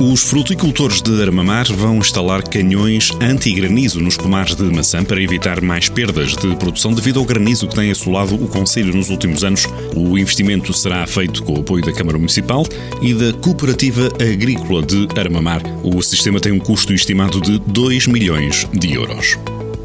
Os fruticultores de Armamar vão instalar canhões anti-granizo nos pomares de maçã para evitar mais perdas de produção devido ao granizo que tem assolado o Conselho nos últimos anos. O investimento será feito com o apoio da Câmara Municipal e da Cooperativa Agrícola de Armamar. O sistema tem um custo estimado de 2 milhões de euros.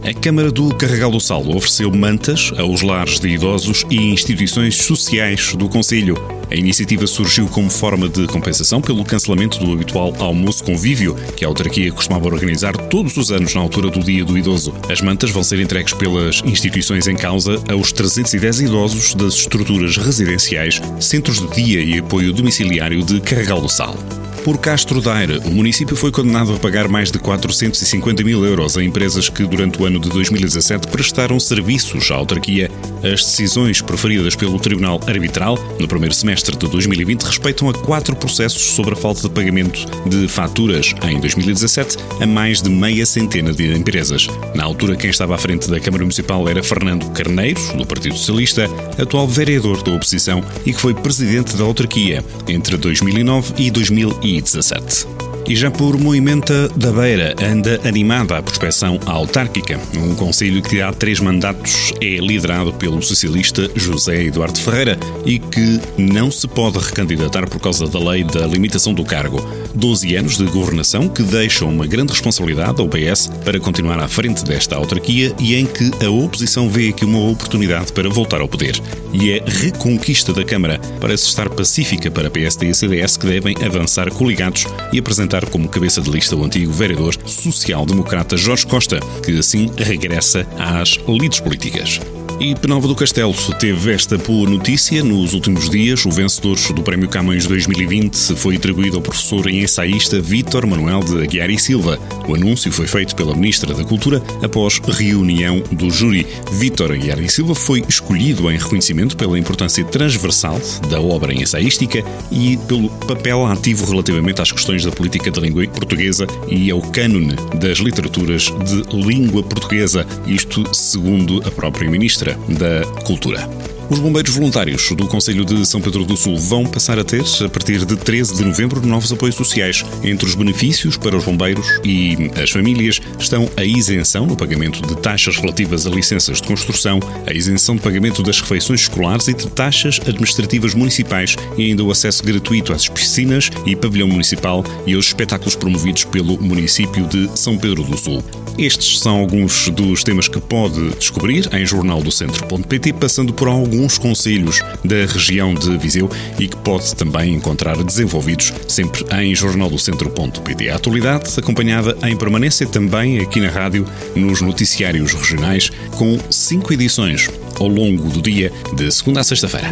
A Câmara do Carregal do Sal ofereceu mantas aos lares de idosos e instituições sociais do Conselho. A iniciativa surgiu como forma de compensação pelo cancelamento do habitual almoço convívio que a autarquia costumava organizar todos os anos na altura do Dia do Idoso. As mantas vão ser entregues pelas instituições em causa aos 310 idosos das estruturas residenciais, centros de dia e apoio domiciliário de Carregal do Sal. Por Castro Daire, o município foi condenado a pagar mais de 450 mil euros a empresas que, durante o ano de 2017, prestaram serviços à autarquia. As decisões proferidas pelo Tribunal Arbitral no primeiro semestre de 2020 respeitam a quatro processos sobre a falta de pagamento de faturas em 2017 a mais de meia centena de empresas. Na altura, quem estava à frente da Câmara Municipal era Fernando Carneiro, do Partido Socialista, atual vereador da oposição e que foi presidente da autarquia entre 2009 e 2010. 2017. E já por Moimenta da Beira anda animada a prospecção autárquica. Um conselho que há três mandatos é liderado pelo socialista José Eduardo Ferreira e que não se pode recandidatar por causa da lei da limitação do cargo. 12 anos de governação que deixam uma grande responsabilidade ao PS para continuar à frente desta autarquia e em que a oposição vê aqui uma oportunidade para voltar ao poder. E a reconquista da Câmara parece estar pacífica para PSD e CDS que devem avançar coligados e apresentar como cabeça de lista o antigo vereador social-democrata Jorge Costa, que assim regressa às lides políticas. E Penalva do Castelo teve esta boa notícia nos últimos dias. O vencedor do Prémio Camões 2020 foi atribuído ao professor e ensaísta Vítor Manuel de Aguiar e Silva. O anúncio foi feito pela Ministra da Cultura após reunião do júri. Vítor Aguiar e Silva foi escolhido em reconhecimento pela importância transversal da obra ensaística e pelo papel ativo relativamente às questões da política da língua portuguesa e ao cânone das literaturas de língua portuguesa. Isto segundo a própria Ministra Ministra da Cultura. Os bombeiros voluntários do Conselho de São Pedro do Sul vão passar a ter, a partir de 13 de novembro, novos apoios sociais. Entre os benefícios para os bombeiros e as famílias estão a isenção no pagamento de taxas relativas a licenças de construção, a isenção de pagamento das refeições escolares e de taxas administrativas municipais e ainda o acesso gratuito às piscinas e pavilhão municipal e aos espetáculos promovidos pelo município de São Pedro do Sul. Estes são alguns dos temas que pode descobrir em jornaldocentro.pt, passando por alguns conselhos da região de Viseu e que pode também encontrar desenvolvidos sempre em jornaldocentro.pt. A atualidade acompanhada em permanência também aqui na rádio, nos noticiários regionais, com cinco edições ao longo do dia, de segunda a sexta-feira.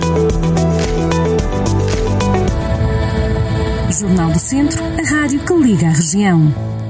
Jornal do Centro, a rádio que liga a região.